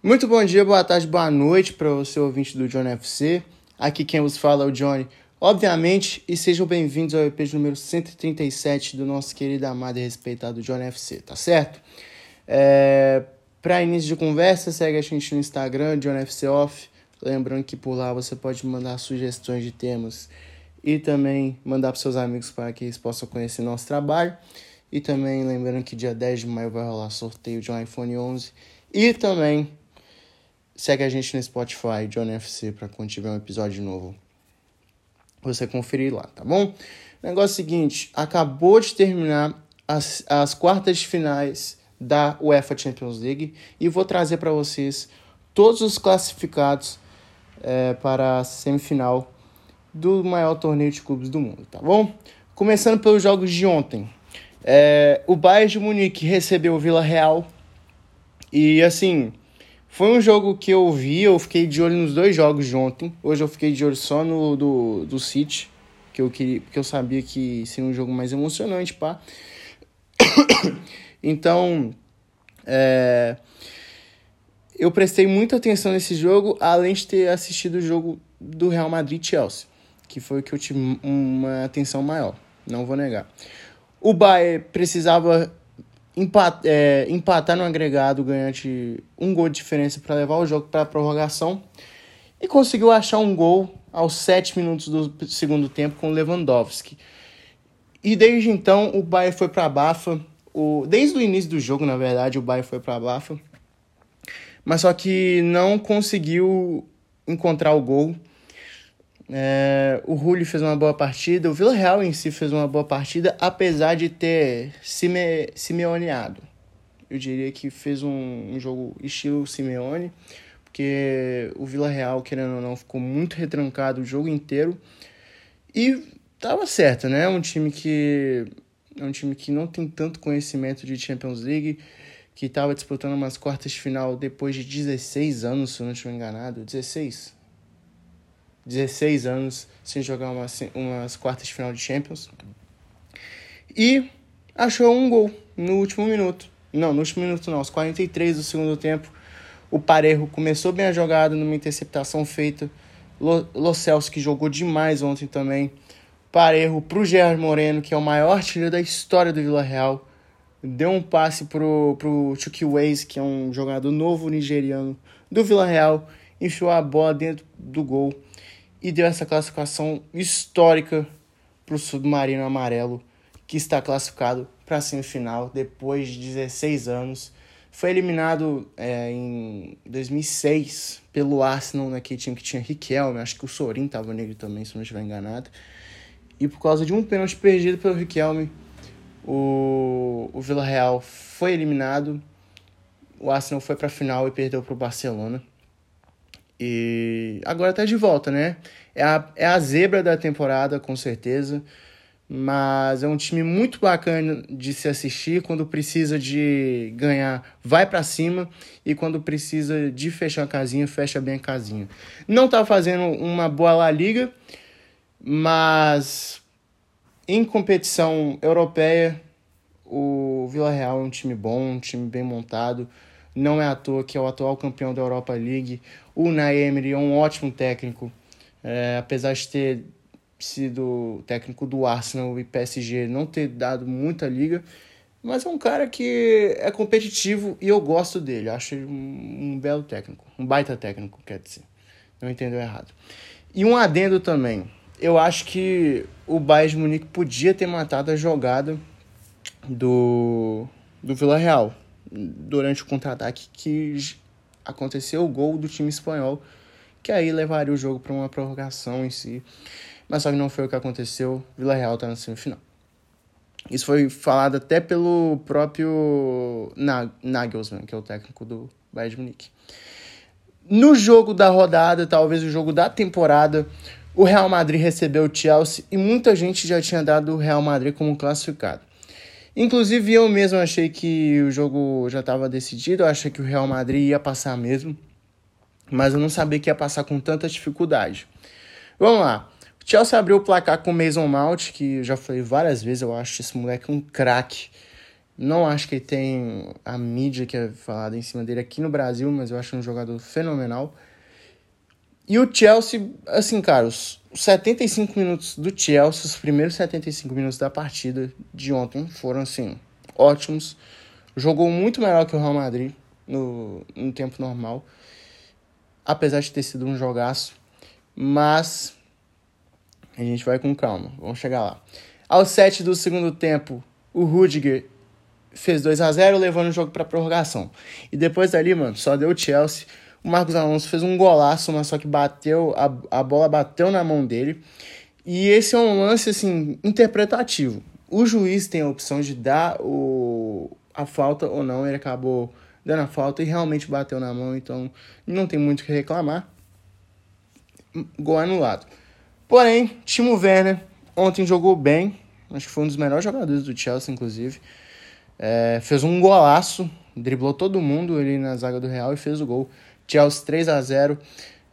Muito bom dia, boa tarde, boa noite para você ouvinte do John FC. Aqui quem vos fala é o Johnny, obviamente, e sejam bem-vindos ao EP número 137 do nosso querido, amado e respeitado John FC, tá certo? É... Para início de conversa, segue a gente no Instagram, John FC Off. Lembrando que por lá você pode mandar sugestões de temas e também mandar para seus amigos para que eles possam conhecer nosso trabalho. E também lembrando que dia 10 de maio vai rolar sorteio de um iPhone 11. E também Segue a gente no Spotify, John FC, para quando tiver um episódio novo você conferir lá, tá bom? Negócio seguinte, acabou de terminar as, as quartas de finais da UEFA Champions League e vou trazer para vocês todos os classificados é, para a semifinal do maior torneio de clubes do mundo, tá bom? Começando pelos jogos de ontem. É, o Bayern de Munique recebeu o Vila Real e assim foi um jogo que eu vi, eu fiquei de olho nos dois jogos de ontem. Hoje eu fiquei de olho só no do, do City, que eu queria, porque eu sabia que seria um jogo mais emocionante, pá. então, é, eu prestei muita atenção nesse jogo, além de ter assistido o jogo do Real Madrid Chelsea, que foi o que eu tive uma atenção maior, não vou negar. O Bayern precisava empat, é, empatar no agregado ganhante um gol de diferença para levar o jogo para a prorrogação e conseguiu achar um gol aos sete minutos do segundo tempo com Lewandowski. E desde então o Bayern foi para a Bafa. O, desde o início do jogo, na verdade, o Bayern foi para a Bafa. Mas só que não conseguiu encontrar o gol. É, o Rulli fez uma boa partida, o Villarreal em si fez uma boa partida, apesar de ter Sime, Simeoneado. Eu diria que fez um, um jogo estilo Simeone, porque o Villarreal, querendo ou não, ficou muito retrancado o jogo inteiro. E tava certo, né? Um time que é um time que não tem tanto conhecimento de Champions League, que estava disputando umas quartas de final depois de 16 anos, se eu não estiver enganado. 16? 16 anos sem jogar uma, umas quartas de final de Champions. E achou um gol no último minuto. Não, no último minuto não, aos 43 do segundo tempo. O Parejo começou bem a jogada numa interceptação feita. Lo Celso, que jogou demais ontem também. Parejo pro Gerard Moreno, que é o maior artilheiro da história do Vila Real. Deu um passe pro, pro Chucky Waze, que é um jogador novo nigeriano do Vila Real. Enfiou a bola dentro do gol e deu essa classificação histórica para o Submarino Amarelo, que está classificado para a semifinal depois de 16 anos. Foi eliminado é, em 2006 pelo Arsenal, naquele time que tinha Riquelme, acho que o Sorin estava nele também, se não estiver enganado. E por causa de um pênalti perdido pelo Riquelme, o, o Vila Real foi eliminado. O Arsenal foi para a final e perdeu para o Barcelona. E agora tá de volta, né? É a, é a zebra da temporada, com certeza. Mas é um time muito bacana de se assistir. Quando precisa de ganhar, vai para cima. E quando precisa de fechar a casinha, fecha bem a casinha. Não tá fazendo uma boa La Liga, mas em competição europeia, o Vila Real é um time bom, um time bem montado. Não é à toa que é o atual campeão da Europa League. O Naemery é um ótimo técnico, é, apesar de ter sido técnico do Arsenal e PSG, não ter dado muita liga, mas é um cara que é competitivo e eu gosto dele. Acho ele um, um belo técnico, um baita técnico, quer dizer. Não entendeu errado. E um adendo também. Eu acho que o Bayern de Munique podia ter matado a jogada do, do Vila Real durante o contra-ataque que aconteceu o gol do time espanhol, que aí levaria o jogo para uma prorrogação em si. Mas só que não foi o que aconteceu. Vila Real está na semifinal. Isso foi falado até pelo próprio Nagelsmann, que é o técnico do Bayern de Munique. No jogo da rodada, talvez o jogo da temporada, o Real Madrid recebeu o Chelsea e muita gente já tinha dado o Real Madrid como classificado. Inclusive eu mesmo achei que o jogo já estava decidido, eu achei que o Real Madrid ia passar mesmo, mas eu não sabia que ia passar com tanta dificuldade. Vamos lá. O Chelsea abriu o placar com o Mason Mount, que eu já falei várias vezes, eu acho esse moleque um craque. Não acho que ele tem a mídia que é falada em cima dele aqui no Brasil, mas eu acho um jogador fenomenal. E o Chelsea, assim, cara, os 75 minutos do Chelsea, os primeiros 75 minutos da partida de ontem foram, assim, ótimos. Jogou muito melhor que o Real Madrid no, no tempo normal, apesar de ter sido um jogaço. Mas a gente vai com calma, vamos chegar lá. Aos 7 do segundo tempo, o Rudiger fez 2 a 0 levando o jogo para prorrogação. E depois dali, mano, só deu o Chelsea. O Marcos Alonso fez um golaço, mas só que bateu, a, a bola bateu na mão dele. E esse é um lance, assim, interpretativo. O juiz tem a opção de dar o, a falta ou não, ele acabou dando a falta e realmente bateu na mão, então não tem muito o que reclamar. Gol anulado. Porém, Timo Werner ontem jogou bem, acho que foi um dos melhores jogadores do Chelsea, inclusive. É, fez um golaço, driblou todo mundo ali na zaga do Real e fez o gol. Chelsea 3 a 0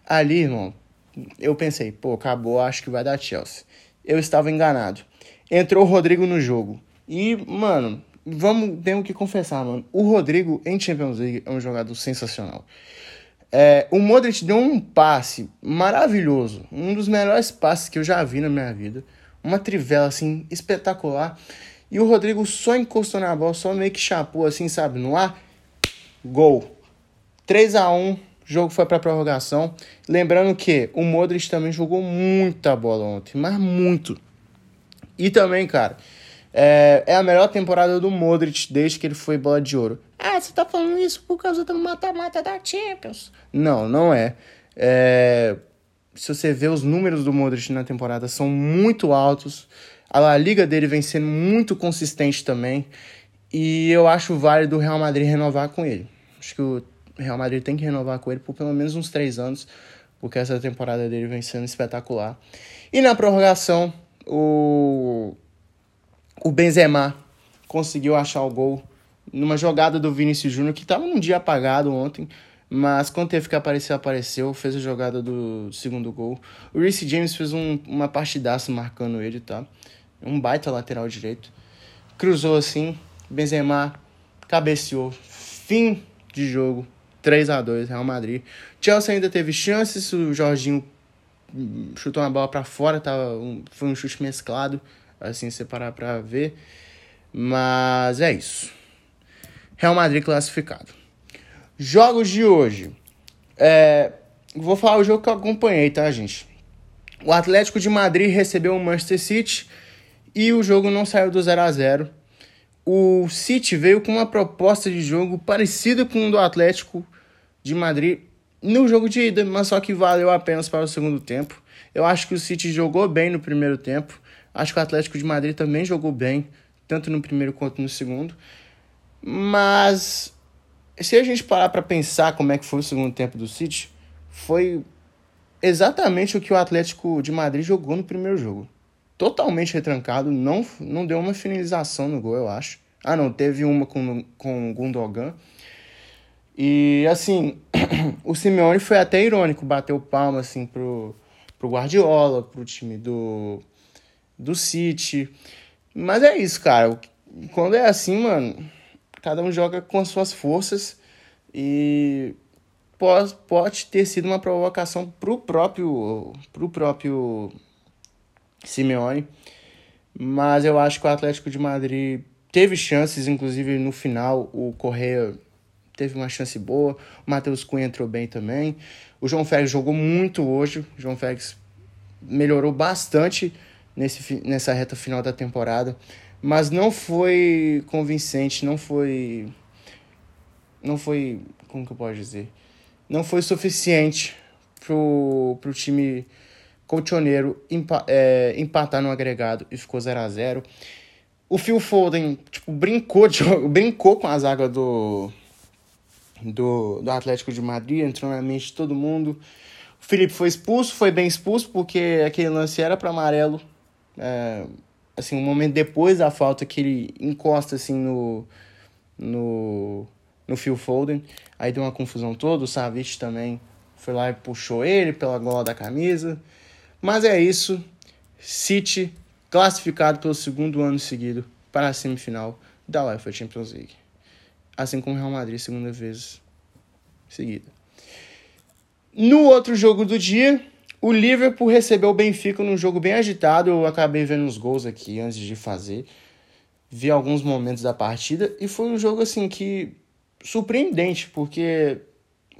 Ali, irmão, eu pensei, pô, acabou, acho que vai dar Chelsea. Eu estava enganado. Entrou o Rodrigo no jogo. E, mano, vamos, temos que confessar, mano. O Rodrigo em Champions League é um jogador sensacional. É, o Modric deu um passe maravilhoso. Um dos melhores passes que eu já vi na minha vida. Uma trivela, assim, espetacular. E o Rodrigo só encostou na bola, só meio que chapou assim, sabe, no ar. Gol. 3 a 1 jogo foi para prorrogação. Lembrando que o Modric também jogou muita bola ontem, mas muito. E também, cara, é, é a melhor temporada do Modric desde que ele foi bola de ouro. Ah, você tá falando isso por causa do mata-mata da Champions. Não, não é. é. Se você vê os números do Modric na temporada, são muito altos. A La Liga dele vem sendo muito consistente também. E eu acho válido o Real Madrid renovar com ele. Acho que o Real Madrid tem que renovar com ele por pelo menos uns três anos, porque essa temporada dele vem sendo espetacular. E na prorrogação, o, o Benzema conseguiu achar o gol numa jogada do Vinícius Júnior, que estava num dia apagado ontem, mas quando teve que aparecer, apareceu, fez a jogada do segundo gol. O Reece James fez um, uma partidaça marcando ele, tá? Um baita lateral direito. Cruzou assim, Benzema cabeceou. Fim de jogo, 3 a 2 Real Madrid. Chelsea ainda teve chances, o Jorginho chutou uma bola para fora, tava um, foi um chute mesclado, assim, separar para ver. Mas é isso. Real Madrid classificado. Jogos de hoje. É, vou falar o jogo que eu acompanhei, tá, gente? O Atlético de Madrid recebeu o Manchester City e o jogo não saiu do 0 a 0 O City veio com uma proposta de jogo parecida com o do Atlético de Madrid no jogo de ida, mas só que valeu apenas para o segundo tempo. Eu acho que o City jogou bem no primeiro tempo. Acho que o Atlético de Madrid também jogou bem, tanto no primeiro quanto no segundo. Mas se a gente parar para pensar como é que foi o segundo tempo do City, foi exatamente o que o Atlético de Madrid jogou no primeiro jogo totalmente retrancado, não, não deu uma finalização no gol, eu acho. Ah, não, teve uma com, com o Gundogan. E, assim, o Simeone foi até irônico, bateu palma, assim, pro, pro Guardiola, pro time do, do City. Mas é isso, cara. Quando é assim, mano, cada um joga com as suas forças e pode, pode ter sido uma provocação pro próprio, pro próprio Simeone. Mas eu acho que o Atlético de Madrid teve chances, inclusive no final o Correia teve uma chance boa, o Matheus Cunha entrou bem também. O João Félix jogou muito hoje, o João Félix melhorou bastante nesse, nessa reta final da temporada, mas não foi convincente, não foi. Não foi. Como que eu posso dizer? Não foi suficiente pro, pro time Colchoneiro empa é, empatar no agregado e ficou 0 a 0 O Phil Foden, tipo, brincou, de, brincou com a zaga do, do, do Atlético de Madrid, entrou na mente de todo mundo. O Felipe foi expulso, foi bem expulso, porque aquele lance era para amarelo. É, assim, um momento depois da falta que ele encosta assim no, no, no Phil Foden. Aí deu uma confusão toda, o Savic também foi lá e puxou ele pela gola da camisa. Mas é isso. City classificado pelo segundo ano seguido para a semifinal da UEFA Champions League. Assim como o Real Madrid, segunda vez seguida. No outro jogo do dia, o Liverpool recebeu o Benfica num jogo bem agitado. Eu acabei vendo os gols aqui antes de fazer. Vi alguns momentos da partida e foi um jogo assim que surpreendente, porque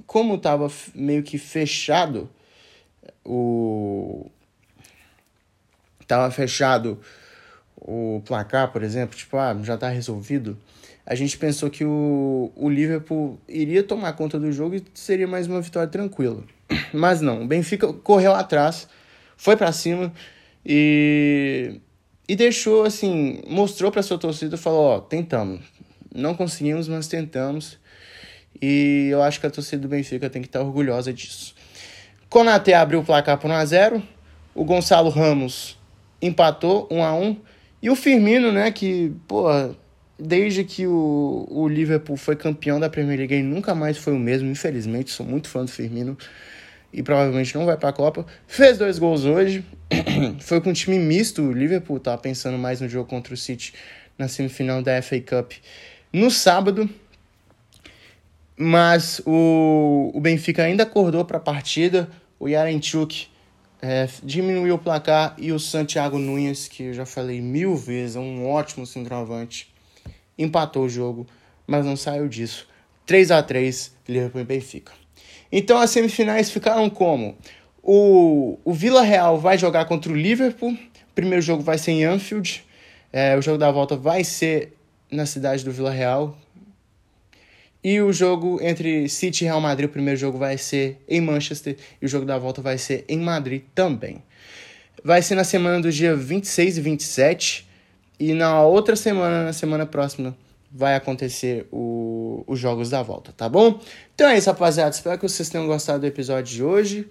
como estava meio que fechado o tava fechado o placar, por exemplo, tipo, ah, já tá resolvido. A gente pensou que o, o Liverpool iria tomar conta do jogo e seria mais uma vitória tranquila. Mas não, o Benfica correu atrás, foi para cima e e deixou assim, mostrou para sua torcida, falou, ó, tentamos. Não conseguimos, mas tentamos. E eu acho que a torcida do Benfica tem que estar orgulhosa disso. Konaté abriu o placar por 1 a 0. O Gonçalo Ramos empatou 1 a 1 e o Firmino, né, que, pô, desde que o, o Liverpool foi campeão da Premier League, ele nunca mais foi o mesmo, infelizmente, sou muito fã do Firmino e provavelmente não vai para a Copa. Fez dois gols hoje. foi com um time misto, o Liverpool tava pensando mais no jogo contra o City na semifinal da FA Cup no sábado. Mas o, o Benfica ainda acordou para a partida. O Yarenchuk é, diminuiu o placar e o Santiago Nunes, que eu já falei mil vezes, é um ótimo centroavante, empatou o jogo, mas não saiu disso. 3 a 3 Liverpool e Benfica. Então as semifinais ficaram como? O, o Vila Real vai jogar contra o Liverpool. O primeiro jogo vai ser em Anfield. É, o jogo da volta vai ser na cidade do Vila Real, e o jogo entre City e Real Madrid, o primeiro jogo vai ser em Manchester e o jogo da volta vai ser em Madrid também. Vai ser na semana do dia 26 e 27 e na outra semana, na semana próxima, vai acontecer o, os jogos da volta, tá bom? Então é isso, rapaziada. Espero que vocês tenham gostado do episódio de hoje.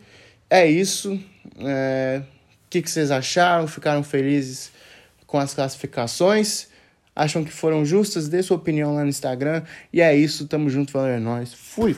É isso. É... O que, que vocês acharam? Ficaram felizes com as classificações? acham que foram justas, dê sua opinião lá no Instagram. E é isso, tamo junto, valeu, é nóis. Fui!